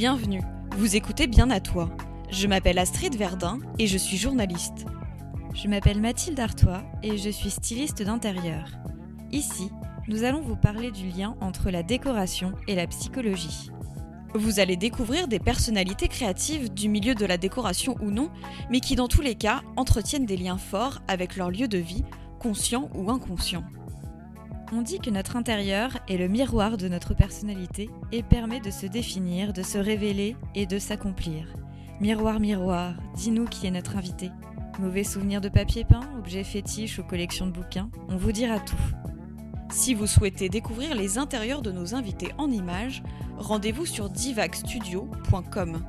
bienvenue. Vous écoutez bien à toi. Je m'appelle Astrid Verdun et je suis journaliste. Je m'appelle Mathilde Artois et je suis styliste d'intérieur. Ici, nous allons vous parler du lien entre la décoration et la psychologie. Vous allez découvrir des personnalités créatives du milieu de la décoration ou non, mais qui dans tous les cas entretiennent des liens forts avec leur lieu de vie, conscient ou inconscient. On dit que notre intérieur est le miroir de notre personnalité et permet de se définir, de se révéler et de s'accomplir. Miroir, miroir, dis-nous qui est notre invité. Mauvais souvenirs de papier peint, objets fétiches ou collections de bouquins, on vous dira tout. Si vous souhaitez découvrir les intérieurs de nos invités en images, rendez-vous sur divagstudio.com.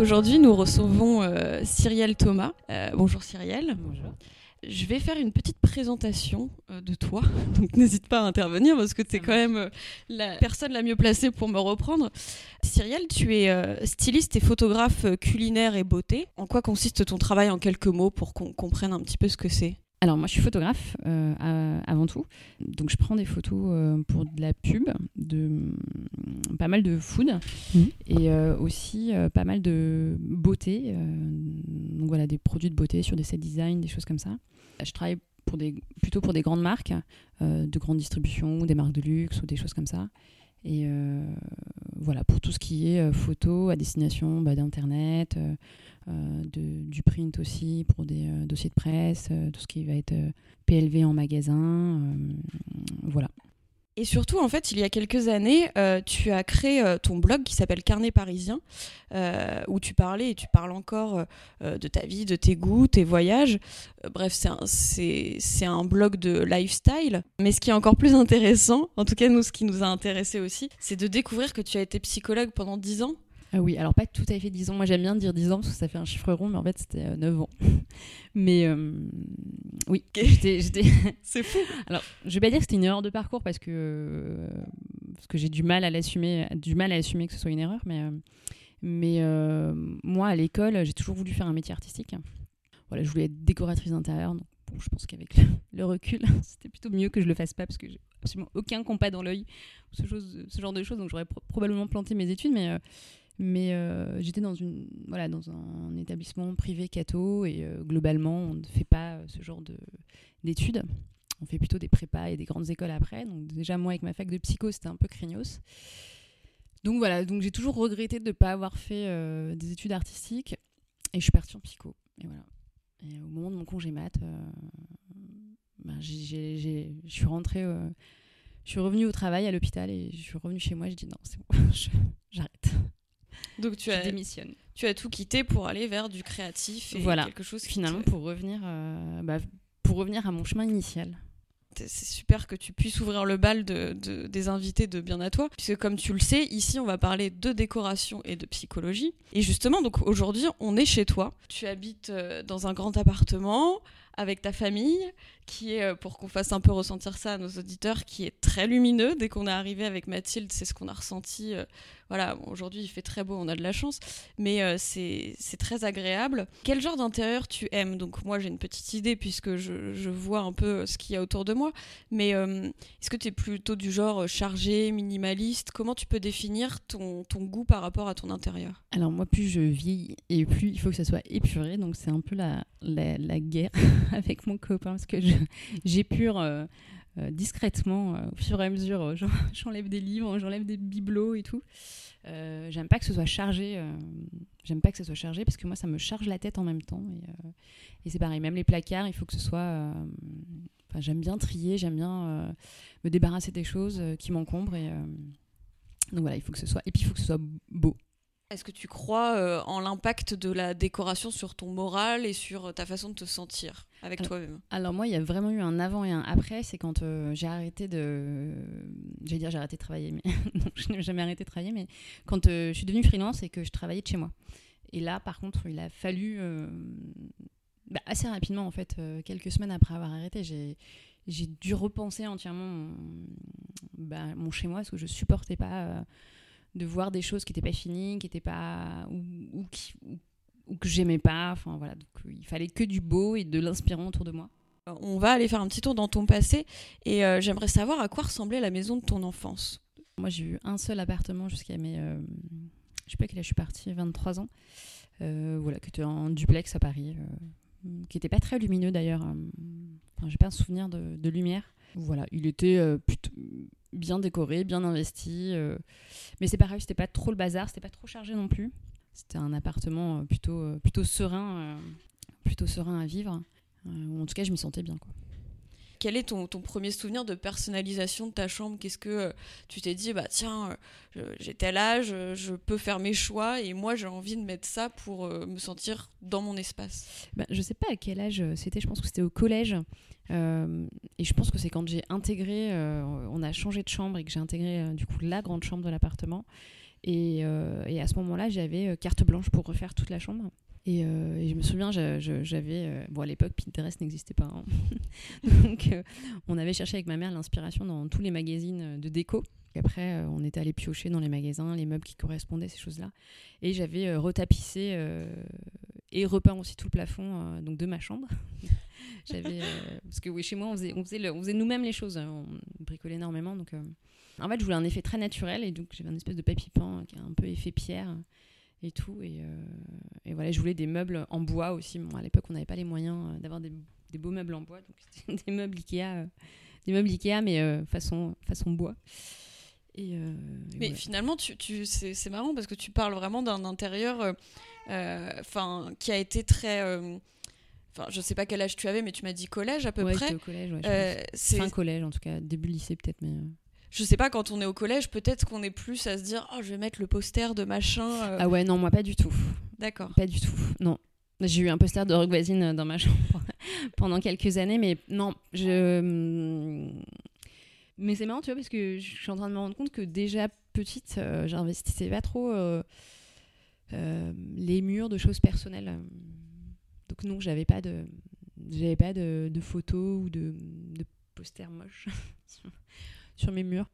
Donc aujourd'hui, nous recevons euh, Cyrielle Thomas. Euh, bonjour Cyrielle. Bonjour. Je vais faire une petite présentation euh, de toi, donc n'hésite pas à intervenir parce que tu es quand même euh, la personne la mieux placée pour me reprendre. Cyrielle, tu es styliste et photographe culinaire et beauté. En quoi consiste ton travail en quelques mots pour qu'on comprenne un petit peu ce que c'est? Alors moi je suis photographe euh, à- avant tout, donc je prends des photos euh, pour de la pub, de mm, pas mal de food Mhm. et euh, aussi pas mal de beauté, donc voilà des produits de beauté sur des set design, des choses comme ça. Je travaille pour des, plutôt pour des grandes marques, de grande distribution, des marques de luxe ou des choses comme ça. Et euh, voilà, pour tout ce qui est euh, photo à destination bah, d'Internet, euh, de- du print aussi, pour des dossiers de presse, tout ce qui va être PLV en magasin. voilà. Et surtout, en fait, il y a quelques années, euh, tu as créé euh, ton blog qui s'appelle Carnet Parisien, euh, où tu parlais et tu parles encore de ta vie, de tes goûts, tes voyages. Bref, c'est un, c'est, c'est un blog de lifestyle. Mais ce qui est encore plus intéressant, en tout cas nous, ce qui nous a intéressé aussi, c'est de découvrir que tu as été psychologue pendant 10 ans. Ah oui, alors pas tout à fait 10 ans. Moi j'aime bien dire 10 ans parce que ça fait un chiffre rond, mais en fait c'était euh, 9 ans. mais euh, oui, j'étais. C'est fou. Alors, je vais pas dire que c'était une erreur de parcours parce que, euh, parce que j'ai du mal à l'assumer, du mal à assumer que ce soit une erreur, mais, euh, mais moi à l'école, j'ai toujours voulu faire un métier artistique. Voilà, je voulais être décoratrice d'intérieur, donc bon, je pense qu'avec le, le recul, c'était plutôt mieux que je le fasse pas parce que j'ai absolument aucun compas dans l'œil, ce, chose- ce genre de choses, donc j'aurais pro- probablement planté mes études, mais. Mais euh, j'étais dans, voilà, dans un établissement privé catho et euh, globalement, on ne fait pas euh, ce genre de- d'études. On fait plutôt des prépas et des grandes écoles après. Donc déjà, moi, avec ma fac de psycho, c'était un peu craignos. Donc voilà, donc j'ai toujours regretté de ne pas avoir fait des études artistiques. Et je suis partie en psycho. Et voilà. Au moment de mon congé mat, ben, je suis rentrée... je suis revenue au travail à l'hôpital et je suis revenue chez moi. J'ai dit non, c'est bon, je- j'arrête. Donc tu as, tu as tout quitté pour aller vers du créatif et Voilà. quelque chose qui Finalement, te- pour revenir, euh, bah, pour revenir à mon chemin initial. c'est super que tu puisses ouvrir le bal de, de- des invités de Bien à toi, puisque comme tu le sais, ici on va parler de décoration et de psychologie. Et justement, donc aujourd'hui, on est chez toi. Tu habites euh, dans un grand appartement avec ta famille, qui est, euh, pour qu'on fasse un peu ressentir ça à nos auditeurs, qui est très lumineux. Dès qu'on est arrivé avec Mathilde, c'est ce qu'on a ressenti. Voilà, aujourd'hui il fait très beau, on a de la chance, mais euh, c'est très agréable. Quel genre d'intérieur tu aimes? Donc moi j'ai une petite idée puisque je, je vois un peu ce qu'il y a autour de moi, mais euh, est-ce que tu es plutôt du genre euh, chargé, minimaliste? Comment tu peux définir ton, ton goût par rapport à ton intérieur? Alors moi, plus je vieillis et plus il faut que ça soit épuré. Donc c'est un peu la, la, la guerre avec mon copain parce que j'épure euh, discrètement euh, au fur et à mesure. euh, j'en- j'enlève des livres, j'enlève des bibelots et tout. J'aime pas que ce soit chargé. j'aime pas que ce soit chargé parce que moi, ça me charge la tête en même temps. Et, et c'est pareil, même les placards, il faut que ce soit... Enfin, j'aime bien trier, j'aime bien me débarrasser des choses qui m'encombrent. Et, donc voilà, il faut que ce soit... Et puis il faut que ce soit beau. Est-ce que tu crois en l'impact de la décoration sur ton moral et sur ta façon de te sentir? Avec toi-même Alors moi, il y a vraiment eu un avant et un après. C'est quand euh, j'ai arrêté de... J'allais dire j'ai arrêté de travailler, mais non, je n'ai jamais arrêté de travailler. Mais quand euh, je suis devenue freelance et que je travaillais de chez moi. Et là, par contre, il a fallu... euh, bah, assez rapidement, en fait, quelques semaines après avoir arrêté, j'ai... J'ai dû repenser entièrement mon, bah, mon chez moi parce que je supportais pas de voir des choses qui n'étaient pas finies, qui étaient pas ou, qui, ou, que j'aimais pas. Enfin voilà, donc il fallait que du beau et de l'inspirant autour de moi. On va aller faire un petit tour dans ton passé et j'aimerais savoir à quoi ressemblait la maison de ton enfance. Moi, j'ai eu un seul appartement jusqu'à mes, je sais pas quel âge je suis partie, 23 ans. voilà, qui était en duplex à Paris qui n'était pas très lumineux d'ailleurs. Euh, enfin, j'ai pas un souvenir de, lumière. Voilà, il était euh, plutôt bien décoré, bien investi. Euh, mais c'est pareil, c'était pas trop le bazar, c'était pas trop chargé non plus. C'était un appartement plutôt, plutôt serein, plutôt serein à vivre. en tout cas, je m'y sentais bien. Quoi quel est ton, premier souvenir de personnalisation de ta chambre? Qu'est-ce que euh, tu t'es dit, bah tiens, euh, j'ai tel âge, euh, je peux faire mes choix et moi j'ai envie de mettre ça pour me sentir dans mon espace? Bah, Je sais pas à quel âge c'était, je pense que c'était au collège. et je pense que c'est quand j'ai intégré, on a changé de chambre et que j'ai intégré du coup la grande chambre de l'appartement. Et, et, à ce moment-là, j'avais carte blanche pour refaire toute la chambre. Euh, et, je me souviens, j'avais. Euh, bon, à l'époque, Pinterest n'existait pas. Hein. Donc, euh, on avait cherché avec ma mère l'inspiration dans tous les magazines de déco. Et après, on était allé piocher dans les magasins, les meubles qui correspondaient, ces choses-là. Et j'avais retapissé et repeint aussi tout le plafond donc de ma chambre. j'avais parce que oui, chez moi, on faisait, on faisait nous-mêmes les choses. Hein. On bricolait énormément. Donc, en fait, je voulais un effet très naturel. Et donc, j'avais un espèce de papy peint qui a un peu effet pierre et tout. Et, euh, et, voilà, je voulais des meubles en bois aussi. Bon, à l'époque, on n'avait pas les moyens euh, d'avoir des, des, beaux meubles en bois, donc c'était des meubles Ikea, euh, des meubles Ikea, mais façon, façon bois. Et, mais finalement, tu, tu c'est marrant parce que tu parles vraiment d'un intérieur enfin qui a été très. Enfin, je sais pas quel âge tu avais, mais tu m'as dit collège à peu ouais, près. au collège, ouais, fin collège en tout cas, début lycée peut-être, mais je sais pas, quand on est au collège, peut-être qu'on est plus à se dire Oh, je vais mettre le poster de machin. Euh. Ah ouais, non, moi pas du tout. D'accord. Pas du tout, non. J'ai eu un poster de Rock Voisine dans ma chambre pendant quelques années, mais non, je. Hmm. Mais c'est marrant, tu vois, parce que je suis en train de me rendre compte que déjà petite, euh, j'investissais pas trop euh, les murs de choses personnelles. Donc non, j'avais pas de, j'avais pas de, photos ou de, de posters moches sur mes murs.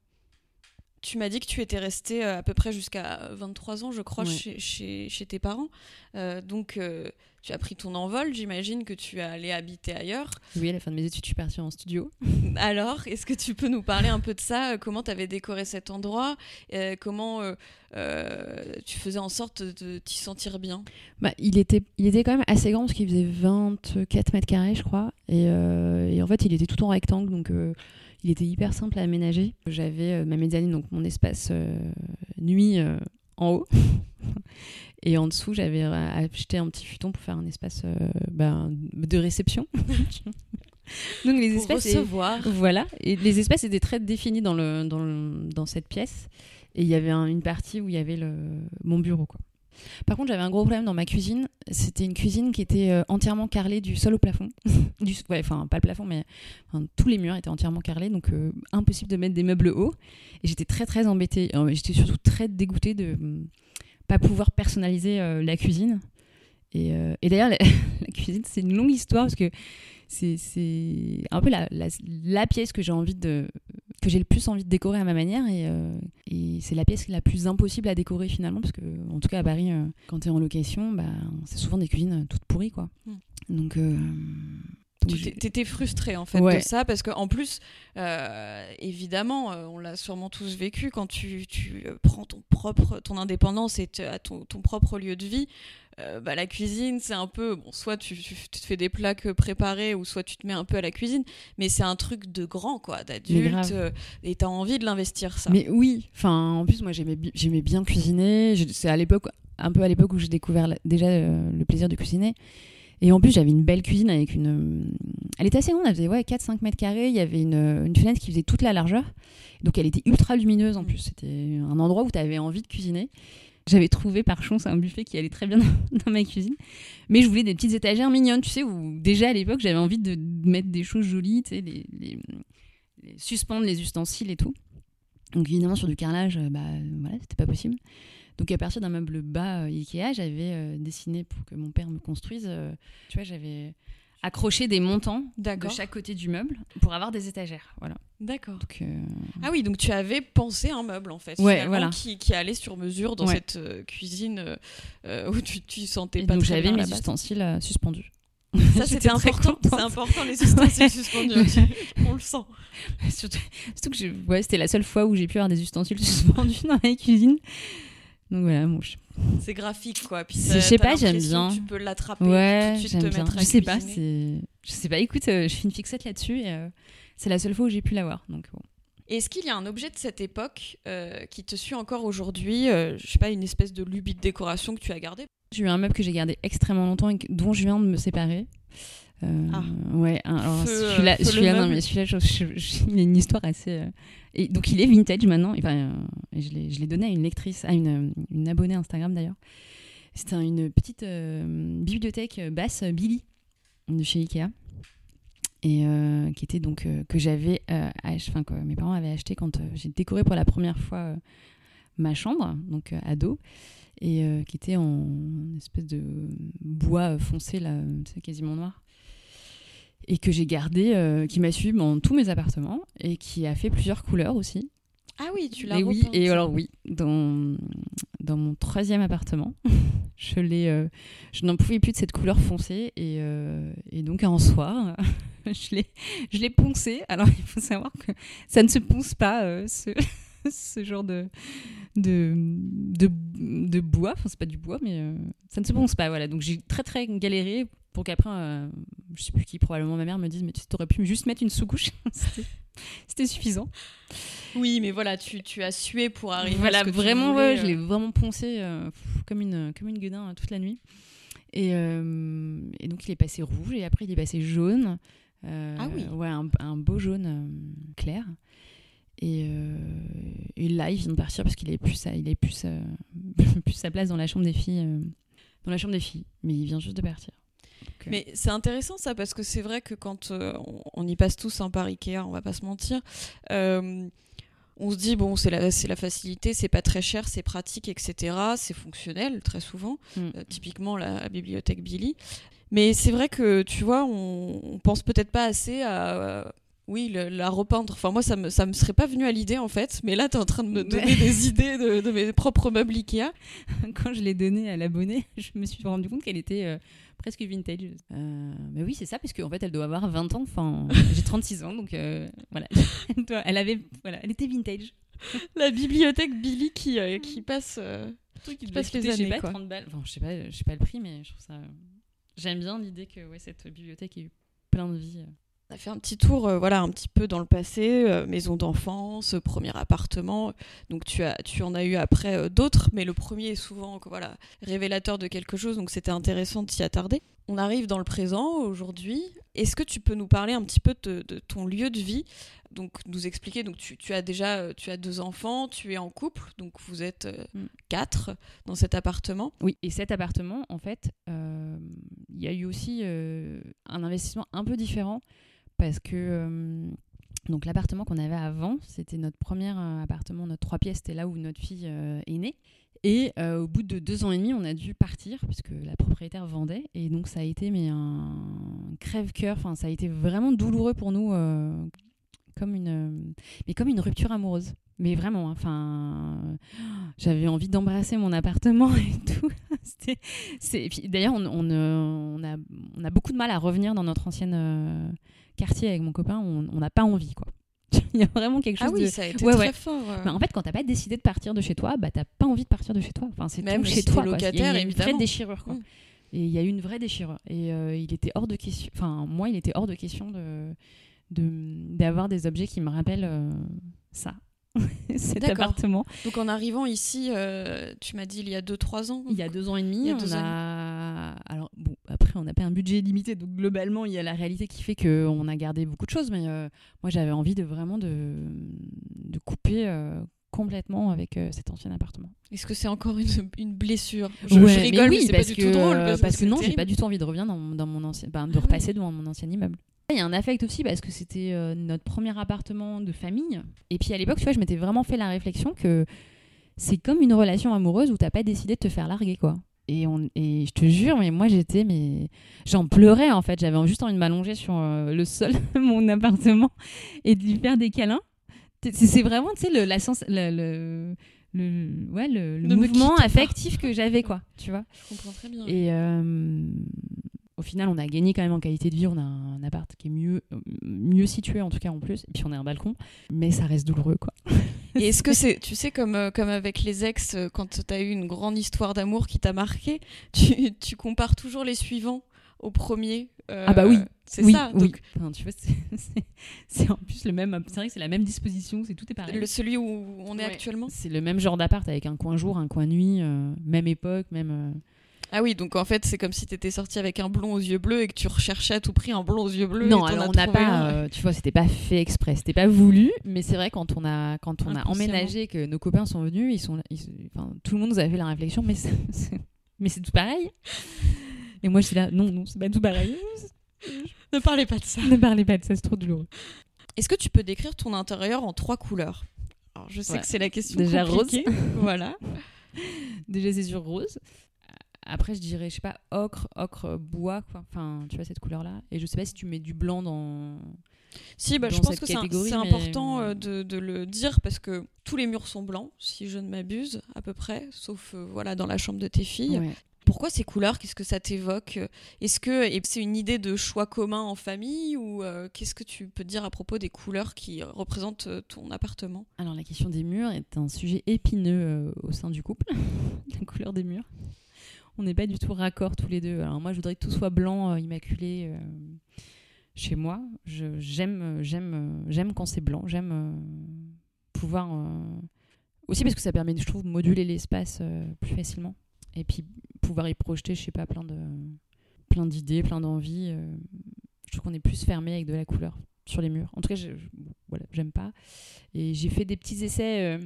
Tu m'as dit que tu étais restée euh, à peu près jusqu'à 23 ans, je crois, chez, chez, tes parents. Euh, donc, euh, tu as pris ton envol. J'imagine que tu es allé habiter ailleurs. Oui, à la fin de mes études, je suis partie en studio. Alors, est-ce que tu peux nous parler un peu de ça? Comment tu avais décoré cet endroit? Comment tu faisais en sorte de t'y sentir bien? Bah, il, était, il était quand même assez grand parce qu'il faisait 24 mètres carrés, je crois. Et, et, en fait, il était tout en rectangle. Donc il était hyper simple à aménager. J'avais euh, ma mezzanine, donc mon espace euh, nuit euh, en haut. Et en dessous, j'avais acheté un petit futon pour faire un espace ben, de réception. Donc les espaces recevoir. voilà, et les espaces étaient très définis dans le dans, dans cette pièce et il y avait une partie où il y avait le mon bureau quoi. Par contre, j'avais un gros problème dans ma cuisine. C'était une cuisine qui était euh, entièrement carrelée du sol au plafond. du, enfin, pas le plafond, mais tous les murs étaient entièrement carrelés, donc euh, impossible de mettre des meubles hauts. Et j'étais très, très embêtée. Euh, j'étais surtout très dégoûtée de ne pas pouvoir personnaliser la cuisine. Et, d'ailleurs, la, cuisine, c'est une longue histoire parce que c'est un peu la, pièce que j'ai envie de que j'ai le plus envie de décorer à ma manière et, euh, et c'est la pièce la plus impossible à décorer finalement parce que en tout cas à Paris euh, quand tu es en location bah, c'est souvent des cuisines toutes pourries quoi mm. donc euh, tu étais frustrée en fait de ça parce que en plus évidemment on l'a sûrement tous vécu quand tu, tu, prends ton propre ton indépendance et ton, ton propre lieu de vie euh, bah, la cuisine, c'est un peu, bon, soit tu, te fais des plats préparés, ou soit tu te mets un peu à la cuisine, mais c'est un truc de grand, quoi, d'adulte, euh, et t'as envie de l'investir, ça. Mais oui, enfin, en plus, moi, j'aimais, j'aimais bien cuisiner, c'est à l'époque, un peu à l'époque où j'ai découvert déjà euh, le plaisir de cuisiner, et en plus, j'avais une belle cuisine avec une. Elle était assez grande, elle faisait ouais, 4-5 mètres carrés. Il y avait une, une, fenêtre qui faisait toute la largeur. Donc, elle était ultra lumineuse en plus. C'était un endroit où tu avais envie de cuisiner. J'avais trouvé par chance un buffet qui allait très bien dans ma cuisine. Mais je voulais des petites étagères mignonnes, tu sais, où déjà à l'époque j'avais envie de mettre des choses jolies, tu sais, les, suspendre les ustensiles et tout. Donc évidemment sur du carrelage, euh, bah voilà, c'était pas possible. Donc à partir d'un meuble bas euh, Ikea, j'avais euh, dessiné pour que mon père me construise. tu vois, j'avais accrocher des montants de chaque côté du meuble pour avoir des étagères. Voilà. D'accord. Euh, Ah oui, donc tu avais pensé un meuble en fait, Ouais, voilà. qui, qui allait sur mesure dans Ouais. cette euh, cuisine euh, où tu, tu sentais et pas donc j'avais mes ustensiles suspendus. Ça c'était important. C'est important les ustensiles suspendus. On le sent. surtout, surtout que ouais, c'était la seule fois où j'ai pu avoir des ustensiles suspendus dans la cuisine. Donc voilà, bon, je- C'est graphique quoi. Puis je sais pas, j'aime bien. Tu peux l'attraper. ouais, tout de suite j'aime te bien. mettre à Je sais pas, c'est, je sais pas. Écoute, euh, je fais une fixette là-dessus et euh, c'est la seule fois où j'ai pu l'avoir. Donc bon. Est-ce qu'il y a un objet de cette époque euh, qui te suit encore aujourd'hui Je sais pas, une espèce de lubie de décoration que tu as gardée? J'ai eu un meuble que j'ai gardé extrêmement longtemps et dont je viens de me séparer. Euh, Ah. Ouais, un- alors euh, celui-là, celui-là, non, mais celui-là, il a une histoire assez. euh, Et donc il est vintage maintenant. Enfin, euh, et je l'ai je l'ai donné à une lectrice, à une, une abonnée Instagram d'ailleurs. C'était un- une petite euh, bibliothèque basse euh, Billy de chez Ikea. Et euh, qui était donc euh, que j'avais, euh, enfin que mes parents avaient acheté quand euh, j'ai décoré pour la première fois euh, ma chambre, donc euh, ado, et euh, qui était en espèce de bois euh, foncé là, quasiment noir, et que j'ai gardé, euh, qui m'a suivi dans tous mes appartements et qui a fait plusieurs couleurs aussi. Ah oui, tu l'as Et oui, et alors oui, dans, dans mon troisième appartement, je l'ai, euh, je n'en pouvais plus de cette couleur foncée et, euh, et donc un soir, je l'ai, je l'ai poncé. Alors il faut savoir que ça ne se ponce pas ce, ce genre de de, de, de bois. Enfin c'est pas du bois, mais ça ne se ponce pas. Voilà, donc j'ai très très galéré pour qu'après, euh, je sais plus qui, probablement ma mère me dise mais tu aurais pu juste mettre une sous-couche. C'était- suffisant. Oui, mais voilà, tu, tu as sué pour arriver Voilà, à ce que vraiment, voulais, ouais, je euh. l'ai vraiment poncé euh, comme une, comme une gueudin toute la nuit. Et, euh, et donc, il est passé rouge et après, il est passé jaune. Ah oui. Ouais, un, un beau jaune clair. Et, et là, il vient de partir parce qu'il avait plus sa, il plus sa, plus sa place dans la chambre des filles. dans la chambre des filles. Mais il vient juste de partir. Mais c'est intéressant ça parce que c'est vrai que quand euh, on, on y passe tous hein, par Ikea, on va pas se mentir, euh, on se dit bon c'est la, c'est la facilité, c'est pas très cher, c'est pratique, etc. C'est fonctionnel très souvent, Mm. Euh, typiquement la, bibliothèque Billy. Mais c'est vrai que tu vois, on, on pense peut-être pas assez à oui le- la repeindre. Enfin moi ça me ça me serait pas venu à l'idée en fait, mais là tu es en train de me donner des idées de, de mes propres meubles Ikea. quand je l'ai donnée à l'abonné, je me suis rendu compte qu'elle était euh, presque vintage. Euh, mais oui, c'est ça, parce qu'en fait, elle doit avoir 20 ans. Enfin, j'ai 36 ans, donc euh, voilà. Elle, avait, voilà, elle était vintage. La bibliothèque Billy qui, qui passe. euh, truc qui devait passe les années, pas, quoi. 30 balles. Enfin, je sais pas, je sais pas le prix, mais je trouve ça. J'aime bien l'idée que ouais, cette bibliothèque ait eu plein de vie. On a fait un petit tour, euh, voilà, un petit peu dans le passé, euh, maison d'enfance, euh, premier appartement. Donc tu as, tu en as eu après euh, d'autres, mais le premier est souvent, voilà, révélateur de quelque chose. Donc c'était intéressant de s'y attarder. On arrive dans le présent aujourd'hui. Est-ce que tu peux nous parler un petit peu de, de ton lieu de vie? Donc nous expliquer. Donc tu, tu as déjà, tu as deux enfants, tu es en couple, donc vous êtes Mm. quatre dans cet appartement. Oui, et cet appartement, en fait, il y a eu aussi un investissement un peu différent parce que donc l'appartement qu'on avait avant, c'était notre premier appartement, notre trois pièces, c'était là où notre fille est née. Et au bout de deux ans et demi, on a dû partir puisque la propriétaire vendait. Et donc ça a été mais un crève-cœur. Enfin, ça a été vraiment douloureux pour nous, comme une, mais comme une rupture amoureuse. Mais vraiment, enfin, j'avais envie d'embrasser mon appartement et tout. D'ailleurs, on, euh, on a, on a beaucoup de mal à revenir dans notre ancienne quartier avec mon copain. On n'a pas envie, quoi. Il y a vraiment quelque chose Ah oui, de. ça a été Ouais, très ouais. fort. euh. Bah, en fait, quand t'as pas décidé de partir de chez toi, bah t'as pas envie de partir de chez toi. Enfin, c'est Même chez toi. quoi. Il y a- locataire, il y a une vraie déchirure, quoi. Mm. Et il y a eu une vraie déchirure. Et euh, il était hors de question. Enfin, moi, il était hors de question de de- d'avoir des objets qui me rappellent euh, ça. Cet appartement. Donc en arrivant ici, euh, tu m'as dit il y a 2-3 ans. Il y a deux ans et demi, a on deux a. Alors, bon, après, on n'a pas un budget limité, donc globalement, il y a la réalité qui fait qu'on a gardé beaucoup de choses, mais euh, moi, j'avais envie de vraiment de, de couper euh, complètement avec euh, cet ancien appartement. Est-ce que c'est encore une, une blessure? Je, Ouais, rigole, mais, oui, c'est pas du que, tout drôle. Parce, parce que non, j'ai pas du tout envie de revenir dans, dans mon ancien, ben, de Ah repasser devant mon ancien immeuble. Il y a un affect aussi parce que c'était euh, notre premier appartement de famille. Et puis à l'époque, tu vois, je m'étais vraiment fait la réflexion que c'est comme une relation amoureuse où t'as pas décidé de te faire larguer, quoi. Et, on, et je te jure, mais moi j'étais, mais j'en pleurais en fait. J'avais juste envie de m'allonger sur euh, le sol de mon appartement et de lui faire des câlins. C'est vraiment, tu sais, le, la sens, le, le, le, ouais, le, mouvement pas. affectif que j'avais, quoi, tu vois. Je comprends très bien. Et euh, au final, on a gagné quand même en qualité de vie. On a un appart qui est mieux, mieux situé, en tout cas en plus. Et puis on a un balcon. Mais ça reste douloureux, quoi. Et est-ce que c'est, tu sais, comme, euh, comme avec les ex, euh, quand tu as eu une grande histoire d'amour qui t'a marqué, tu, tu compares toujours les suivants au premier euh, Ah bah oui. C'est oui, ça. oui. Donc, Enfin, tu vois, c'est- en plus le même. C'est vrai que c'est la même disposition. C'est tout est pareil. le, celui où on est Ouais. actuellement? C'est le même genre d'appart avec un coin jour, un coin nuit, euh, même époque, même. euh, Ah oui, donc en fait, c'est comme si tu étais sorti avec un blond aux yeux bleus et que tu recherchais à tout prix un blond aux yeux bleus. Non, et alors on n'a pas, euh, tu vois, c'était pas fait exprès, c'était pas voulu, mais c'est vrai quand on a quand on a emménagé que nos copains sont venus, ils sont, ils- enfin, tout le monde nous a fait la réflexion, mais c'est, mais c'est tout pareil. Et moi je suis là, non non, c'est pas tout pareil. Ne parlez pas de ça. ne parlez pas de ça, c'est trop douloureux. Est-ce que tu peux décrire ton intérieur en trois couleurs? Alors, je sais Ouais. que c'est la question Déjà compliquée. voilà. Déjà c'est sur rose. Après je dirais, je sais pas, ocre, ocre bois, quoi. Enfin, tu vois cette couleur là. Et je sais pas si tu mets du blanc dans. Si, bah, je pense que c'est mais- important euh, de, de le dire parce que tous les murs sont blancs, si je ne m'abuse, à peu près, sauf euh, voilà dans la chambre de tes filles. Ouais. Pourquoi ces couleurs? Qu'est-ce que ça t'évoque? Est-ce que c'est une idée de choix commun en famille ou euh, qu'est-ce que tu peux dire à propos des couleurs qui représentent ton appartement? Alors la question des murs est un sujet épineux au sein du couple, la couleur des murs. On n'est pas du tout raccord tous les deux. Alors moi je voudrais que tout soit blanc, euh, immaculé euh, chez moi. Euh, j'aime quand c'est blanc. J'aime pouvoir aussi parce que ça permet, je trouve, moduler l'espace plus facilement et puis pouvoir y projeter, je sais pas, plein de plein d'idées, plein d'envies. je trouve qu'on est plus fermé avec de la couleur sur les murs. En tout cas, j'aime pas. Et j'ai fait des petits essais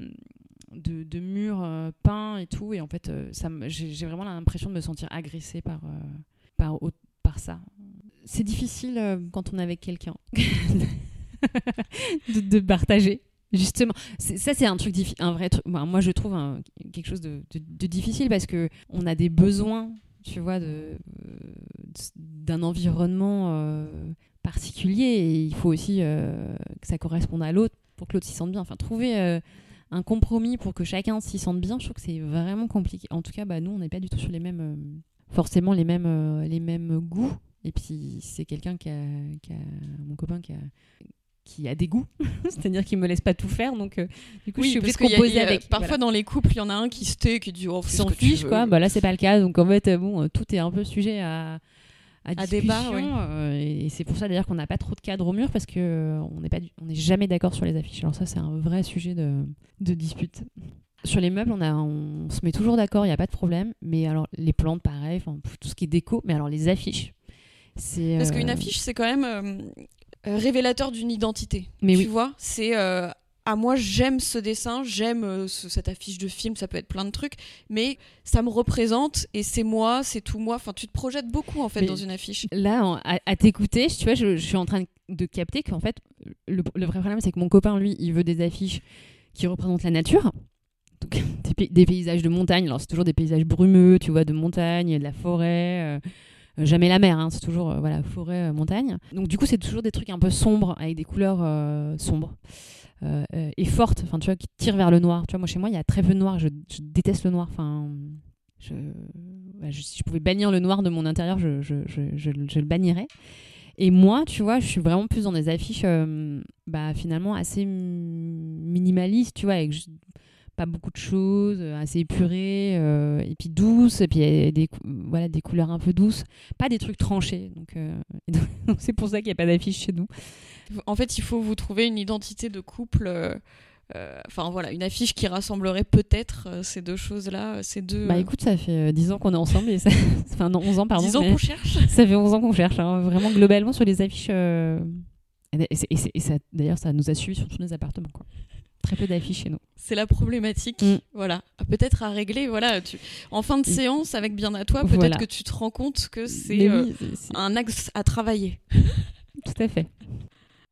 de, de murs euh, peints et tout. Et en fait, euh, j'ai vraiment l'impression de me sentir agressée par, euh, par, par ça. C'est difficile quand on est avec quelqu'un de, de partager. Justement, ça c'est un truc un vrai truc. Moi, je trouve quelque chose de, difficile parce que on a des besoins, tu vois, de d'un environnement particulier et il faut aussi que ça corresponde à l'autre pour que l'autre s'y sente bien. Enfin, trouver un compromis pour que chacun s'y sente bien, je trouve que c'est vraiment compliqué. En tout cas, bah, nous, on n'est pas du tout sur les mêmes, euh, forcément les mêmes, euh, les mêmes goûts. Et puis, c'est quelqu'un qui a, qui a- mon copain qui a, qui a des goûts, c'est-à-dire qu'il me laisse pas tout faire, donc euh, du coup, je suis obligée de composer avec. Parfois Voilà. dans les couples, il y en a un qui se tait, qui dit oh, s'en fiche, quoi. Bah là, c'est pas le cas. Donc en fait, bon, tout est un peu sujet à, à, À discussion, débat, ouais. euh, et c'est pour ça d'ailleurs qu'on n'a pas trop de cadre au mur parce que euh, on n'est pas, du- on n'est jamais d'accord sur les affiches. Alors ça, c'est un vrai sujet de, de dispute. Sur les meubles, on, a, on se met toujours d'accord, il n'y a pas de problème. Mais alors, les plantes, pareil, tout ce qui est déco. Mais alors, les affiches, c'est. Parce qu'une euh, affiche, c'est quand même révélateur d'une identité. Mais tu oui. vois, c'est euh, ah moi j'aime ce dessin, j'aime euh, ce- cette affiche de film, ça peut être plein de trucs, mais ça me représente et c'est moi, c'est tout moi. Enfin, tu te projettes beaucoup en fait Mais- dans une affiche. là, en- à, à t'écouter, tu vois, je, je suis en train de capter qu'en fait, le, le vrai problème, c'est que mon copain, lui, il veut des affiches qui représentent la nature. Donc, des, pay- des paysages de montagne. Alors, c'est toujours des paysages brumeux, tu vois, de montagne, de la forêt. euh, euh, jamais la mer, hein, c'est toujours euh, voilà, forêt, euh, montagne. Donc, du coup, c'est toujours des trucs un peu sombres, avec des couleurs euh, sombres. Euh, euh, et fortes, enfin tu vois, qui tirent vers le noir. Tu vois, moi chez moi, il y a très peu de noir. Je, déteste le noir. Enfin, je, je- si je pouvais bannir le noir de mon intérieur, je, je, le bannirais. Et moi, tu vois, je suis vraiment plus dans des affiches, euh, bah, finalement assez minimalistes, tu vois, avec pas beaucoup de choses, euh, assez épurées, et puis douces, et puis des, voilà, des couleurs un peu douces, pas des trucs tranchés. Donc, c'est pour ça qu'il n'y a pas d'affiche chez nous. En fait, il faut vous trouver une identité de couple. euh, euh, Enfin voilà, une affiche qui rassemblerait peut-être euh, ces deux choses-là, ces deux. Bah écoute, ça fait euh, 10 ans qu'on est ensemble, et ça... enfin non, 11 ans, pardon. 10 ans qu'on cherche. Ça fait 11 ans qu'on cherche, hein, vraiment globalement sur les affiches. Et, c'est- et c'est- et ça, d'ailleurs, ça nous a suivi sur tous les appartements. Quoi. Très peu d'affiches chez nous. C'est la problématique, Mm. voilà. Peut-être à régler, voilà. Tu... En fin de Mm. séance, avec bien à toi, peut-être Voilà. que tu te rends compte que euh, c'est- un axe à travailler. tout à fait.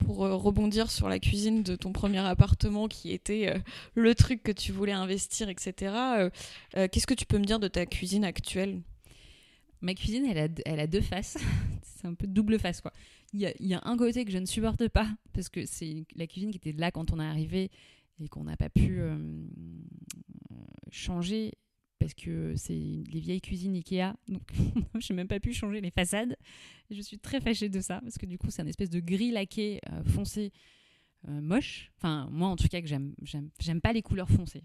Pour euh, rebondir sur la cuisine de ton premier appartement qui était euh, le truc que tu voulais investir, etc. euh, Qu'est-ce que tu peux me dire de ta cuisine actuelle? Ma cuisine, elle a, elle a deux faces. c'est un peu double face, quoi. Il y, a, y a un côté que je ne supporte pas, parce que c'est la cuisine qui était là quand on est arrivé et qu'on n'a pas pu changer, parce que c'est les vieilles cuisines Ikea, donc je n'ai même pas pu changer les façades. Je suis très fâchée de ça, parce que du coup, c'est un espèce de gris laqué euh, foncé euh, moche. Enfin, moi, en tout cas, que j'aime, j'aime, pas les couleurs foncées.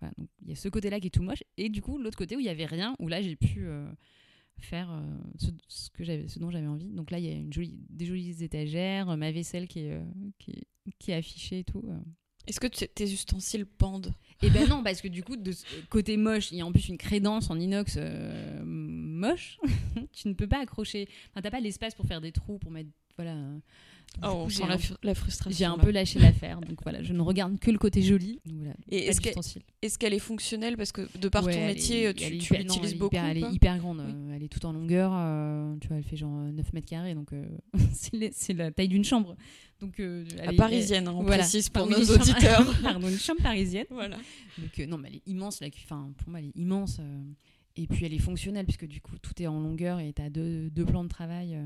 Voilà, donc il y a ce côté-là qui est tout moche, et du coup, l'autre côté où il y avait rien, où là, j'ai pu euh, faire ce, que j'avais, ce dont j'avais envie. Donc là, il y a une jolie, des jolies étagères, ma vaisselle qui qui est affichée et tout. Euh. Est-ce que tes ustensiles pendent? Et ben non, parce que du coup, ce côté moche, il y a en plus une crédence en inox euh, moche. tu ne peux pas accrocher. Enfin, t'as pas l'espace pour faire des trous, pour mettre. Voilà. Oh, on j'ai sent un- la, fru- la frustration. J'ai un là. peu lâché l'affaire, donc voilà, je ne regarde que le côté joli. Donc voilà, Et est-ce qu'elle est fonctionnelle Parce que de par Ouais, ton métier, est- tu, l'utilises beaucoup. hyper- elle est hyper grande, euh, elle est toute en longueur. euh, tu vois, elle fait genre euh, 9 mètres carrés, donc euh, c'est la taille d'une chambre. Donc, euh, elle À est- parisienne, on voilà. précise pour nos auditeurs. Pardon, une chambre parisienne. voilà. Donc, euh, non, mais elle est immense, la cu- enfin, pour moi, elle est immense. euh, et puis, elle est fonctionnelle, puisque du coup, tout est en longueur et tu as deux, deux plans de travail.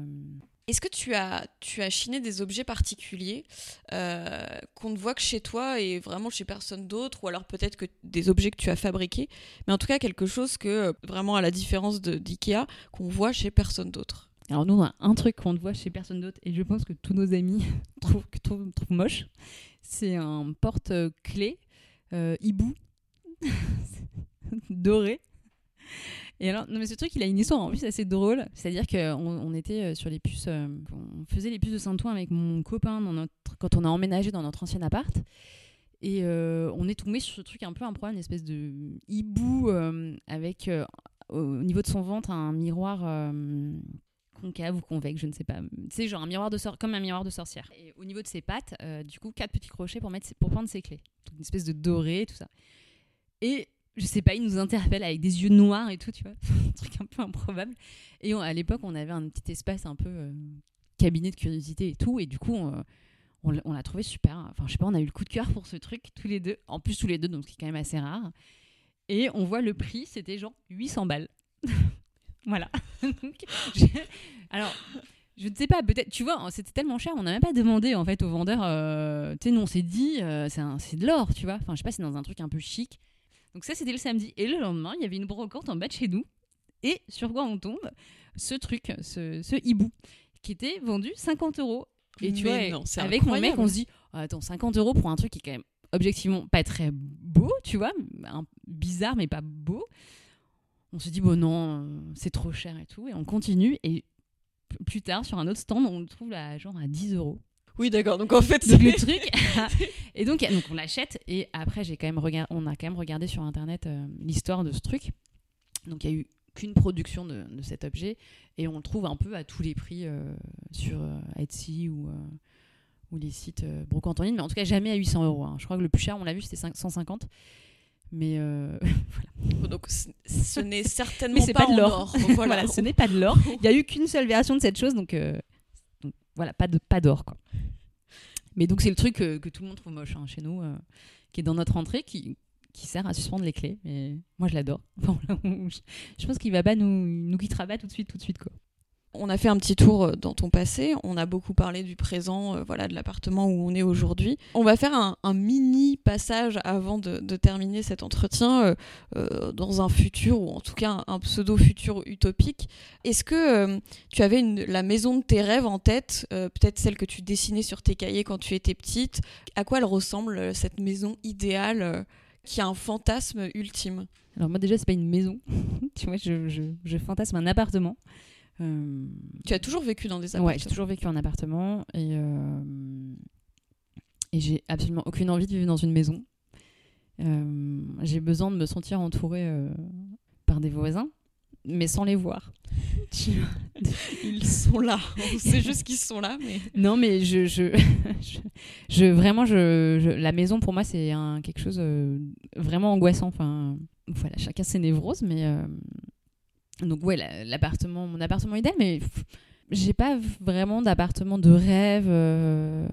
Est-ce que tu as, tu as chiné des objets particuliers euh, qu'on ne voit que chez toi et vraiment chez personne d'autre Ou alors peut-être que des objets que tu as fabriqués, mais en tout cas quelque chose que, euh, vraiment à la différence d'IKEA, qu'on voit chez personne d'autre? Alors, nous, on a un truc qu'on ne voit chez personne d'autre, et je pense que tous nos amis trouvent, trouvent, trouvent moche. C'est un porte-clés euh, hibou doré. Et alors, non mais ce truc, il a une histoire en plus assez drôle. C'est-à-dire qu'on on était euh, sur les puces, euh, on faisait les puces de Saint-Ouen avec mon copain dans notre, quand on a emménagé dans notre ancien appart. Et euh, on est tombé sur ce truc un peu improbable, une espèce de hibou avec au niveau de son ventre un miroir concave ou convexe, je ne sais pas. C'est genre un miroir de sor- comme un miroir de sorcière. Et au niveau de ses pattes, euh, du coup, quatre petits crochets pour, mettre pour prendre ses clés. Une espèce de doré, tout ça. Et je sais pas, il nous interpelle avec des yeux noirs et tout, tu vois. un truc un peu improbable. Et à l'époque, on avait un petit espace un peu euh, cabinet de curiosité et tout. Et du coup, on, l'a- trouvé super. Enfin, je sais pas, on a eu le coup de cœur pour ce truc, tous les deux. En plus, tous les deux, donc c'est quand même assez rare. Et on voit le prix, c'était genre 800 balles. voilà. Alors, je ne sais pas, peut-être, tu vois, c'était tellement cher, on n'a même pas demandé en fait au vendeur. euh, tu sais, non, on s'est dit, euh, c'est de l'or, tu vois. Enfin, je sais pas, c'est dans un truc un peu chic. Donc, ça, c'était le samedi. Et le lendemain, il y avait une brocante en bas de chez nous. Et sur quoi on tombe Ce truc, ce, ce hibou, qui était vendu 50 euros. Et tu vois, non, avec mon mec, on se dit, Ah, attends, 50 euros pour un truc qui est quand même objectivement pas très beau, tu vois, un- bizarre mais pas beau. On se dit, bon non, c'est trop cher et tout. Et on continue. Et plus tard, sur un autre stand, on le trouve là, genre à 10 euros. Oui, d'accord. Donc en fait, Donc le c'est- truc. et donc, donc on l'achète. Et après, j'ai quand même regard- on a quand même regardé sur internet euh, l'histoire de ce truc. Donc il y a eu qu'une production de, de cet objet et on le trouve un peu à tous les prix euh, sur euh, Etsy ou, ou les sites brocantes en ligne, mais en tout cas jamais à 800 euros. hein. Je crois que le plus cher, on l'a vu, c'était 5- 150. Mais euh, donc ce n'est certainement c'est pas, pas de l'or. or. voilà, Voilà. ce n'est pas de l'or. Il y a eu qu'une seule version de cette chose, donc, euh, donc voilà, pas de pas d'or quoi. Mais donc c'est le truc euh, que tout le monde trouve moche hein, chez nous, euh, qui est dans notre entrée, qui, qui sert à suspendre les clés. Mais moi je l'adore. Je pense qu'il va pas nous nous quittera pas tout de suite, tout de suite quoi. On a fait un petit tour euh, dans ton passé, on a beaucoup parlé du présent, euh, voilà, de l'appartement où on est aujourd'hui. On va faire un, mini passage avant de, terminer cet entretien euh, dans un futur, ou en tout cas un, pseudo-futur utopique. Est-ce que tu avais une- la maison de tes rêves en tête, peut-être celle que tu dessinais sur tes cahiers quand tu étais petite? À quoi elle ressemble, cette maison idéale qui a un fantasme ultime? Alors moi déjà c'est pas une maison, tu vois, je fantasme un appartement. Euh, Tu as toujours vécu dans des Ouais, appartements j'ai toujours vécu en appartement et, euh, et j'ai absolument aucune envie de vivre dans une maison. Euh, j'ai besoin de me sentir entourée par des voisins, mais sans les voir. Ils sont là, on sait juste qu'ils sont là, mais... non, mais je, je, je, je- vraiment, je, je- la maison pour moi c'est quelque chose vraiment angoissant. Enfin, voilà, chacun ses névroses, mais donc ouais, la- l'appartement, mon appartement idéal, mais j'ai pas vraiment d'appartement de rêve. euh,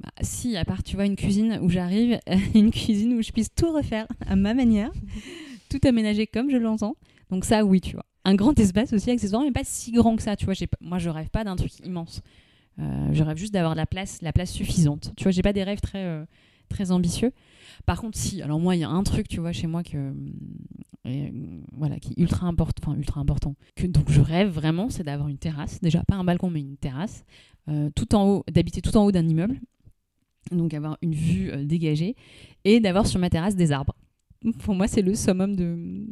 bah, si, à part, tu vois, une cuisine où j'arrive, une cuisine où je puisse tout refaire à ma manière, tout aménager comme je l'entends. Donc ça, oui, tu vois. Un grand espace aussi, accessoirement, mais pas si grand que ça, tu vois. j'ai pas- Moi, je rêve pas d'un truc immense. Euh, je rêve juste d'avoir la place, la place suffisante. Tu vois, j'ai pas des rêves très, euh, très ambitieux. Par contre, si. Alors moi, il y a un truc, tu vois, chez moi que, euh, voilà, qui est ultra important, ultra important. Que donc je rêve vraiment, c'est d'avoir une terrasse. Déjà pas un balcon, mais une terrasse, euh, tout en haut, d'habiter tout en haut d'un immeuble. Donc avoir une vue euh, dégagée et d'avoir sur ma terrasse des arbres. Pour moi, c'est le summum de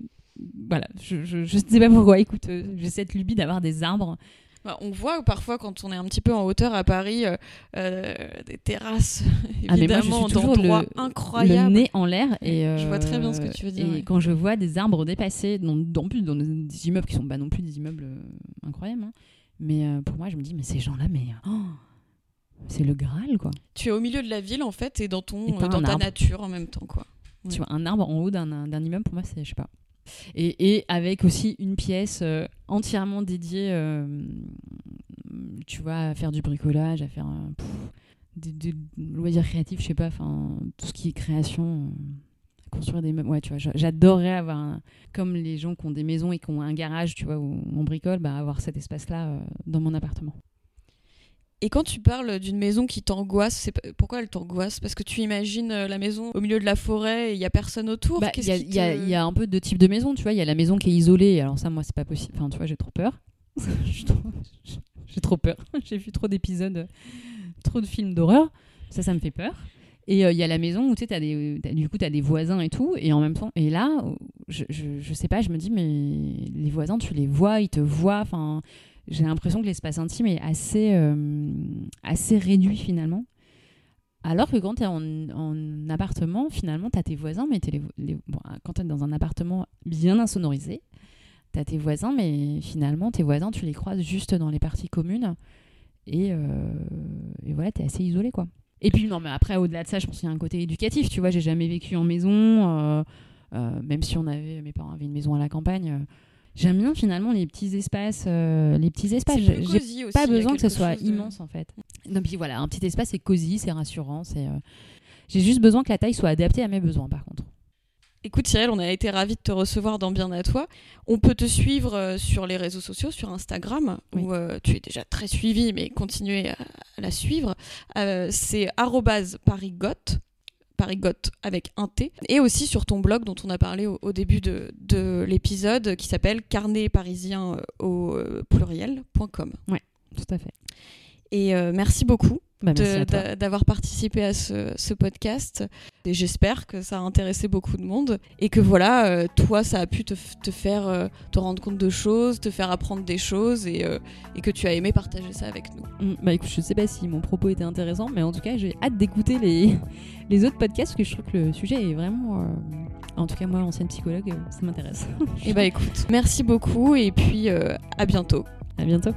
voilà, je, je sais pas pourquoi. Écoute, j'ai cette lubie d'avoir des arbres. Bah, on voit parfois quand on est un petit peu en hauteur à Paris, euh, euh, des terrasses, Ah, évidemment, toujours d'endroits le- incroyables. Le nez en l'air. Et, Je vois très bien euh, ce que tu veux dire, Et ouais. quand je vois des arbres dépassés, dans, dans, plus dans des immeubles qui sont pas non plus des immeubles euh, incroyables, hein. mais euh, pour moi, je me dis, mais ces gens-là, mais oh, c'est le Graal, quoi. Tu es au milieu de la ville en fait et dans ton, Et euh, dans ta arbre. nature en même temps quoi. Ouais. Tu vois, un arbre en haut d'un d'un immeuble, pour moi, c'est, je sais pas. Et, avec aussi une pièce euh, entièrement dédiée, euh, tu vois, à faire du bricolage, à faire euh, des, loisirs créatifs, je sais pas, enfin, tout ce qui est création, construire des meubles. Ouais, tu vois, j'a- j'adorerais avoir, comme les gens qui ont des maisons et qui ont un garage, tu vois, où on bricole, bah, avoir cet espace-là dans mon appartement. Et quand tu parles d'une maison qui t'angoisse, c'est pourquoi elle t'angoisse? Parce que tu imagines euh, la maison au milieu de la forêt et il y a personne autour. Bah, Il y, a- y te- y un peu de type de maison, tu vois. Il y a la maison qui est isolée. Alors ça, moi, c'est pas possible. Enfin, tu vois, j'ai trop peur. J'ai trop- peur. J'ai vu trop d'épisodes, trop de films d'horreur. Ça, ça me fait peur. Et euh, il y a la maison où tu sais, t'as des, du coup, tu as des voisins et tout. Et en même temps, et là, je, je, je sais pas, je me dis, mais les voisins, tu les vois, ils te voient. Enfin, j'ai l'impression que l'espace intime est assez, euh, assez réduit finalement. Alors que quand tu es en, en appartement, finalement, tu as tes voisins, mais t'es les, bon, quand tu es dans un appartement bien insonorisé, tu as tes voisins, mais finalement, tes voisins, tu les croises juste dans les parties communes. Et, euh, voilà, tu es assez isolé, quoi. Et puis, non, mais après, au-delà de ça, je pense qu'il y a un côté éducatif. Tu vois, j'ai jamais vécu en maison, euh, même si on avait, mes parents avaient une maison à la campagne. J'aime bien finalement les petits espaces, euh, les petits espaces. J'ai- aussi, pas besoin que ce soit de- immense en fait. Puis voilà, un petit espace c'est cosy, c'est rassurant, c'est. euh, J'ai juste besoin que la taille soit adaptée à mes besoins par contre. Écoute Cyril, on a été ravis de te recevoir dans Bien à toi. On peut te suivre euh, sur les réseaux sociaux, sur Instagram, Oui. où euh, tu es déjà très suivi, mais continuez à, à la suivre. Euh, c'est arrobase parigotte, parigotte avec un T, et aussi sur ton blog dont on a parlé au, au début de, de l'épisode, qui s'appelle carnet parisien euh, au euh, pluriel.com. Tout à fait. Et euh, merci beaucoup Bah, d'avoir participé à ce, ce podcast. Et j'espère que ça a intéressé beaucoup de monde. Et que voilà, euh, toi, ça a pu te, faire euh, te rendre compte de choses, te faire apprendre des choses et, euh, et que tu as aimé partager ça avec nous. Mm, Bah écoute, je sais pas si mon propos était intéressant, mais en tout cas, j'ai hâte d'écouter les, les autres podcasts parce que je trouve que le sujet est vraiment. En tout cas, moi, ancienne psychologue, ça m'intéresse. Et bah écoute, merci beaucoup et puis à bientôt. à bientôt.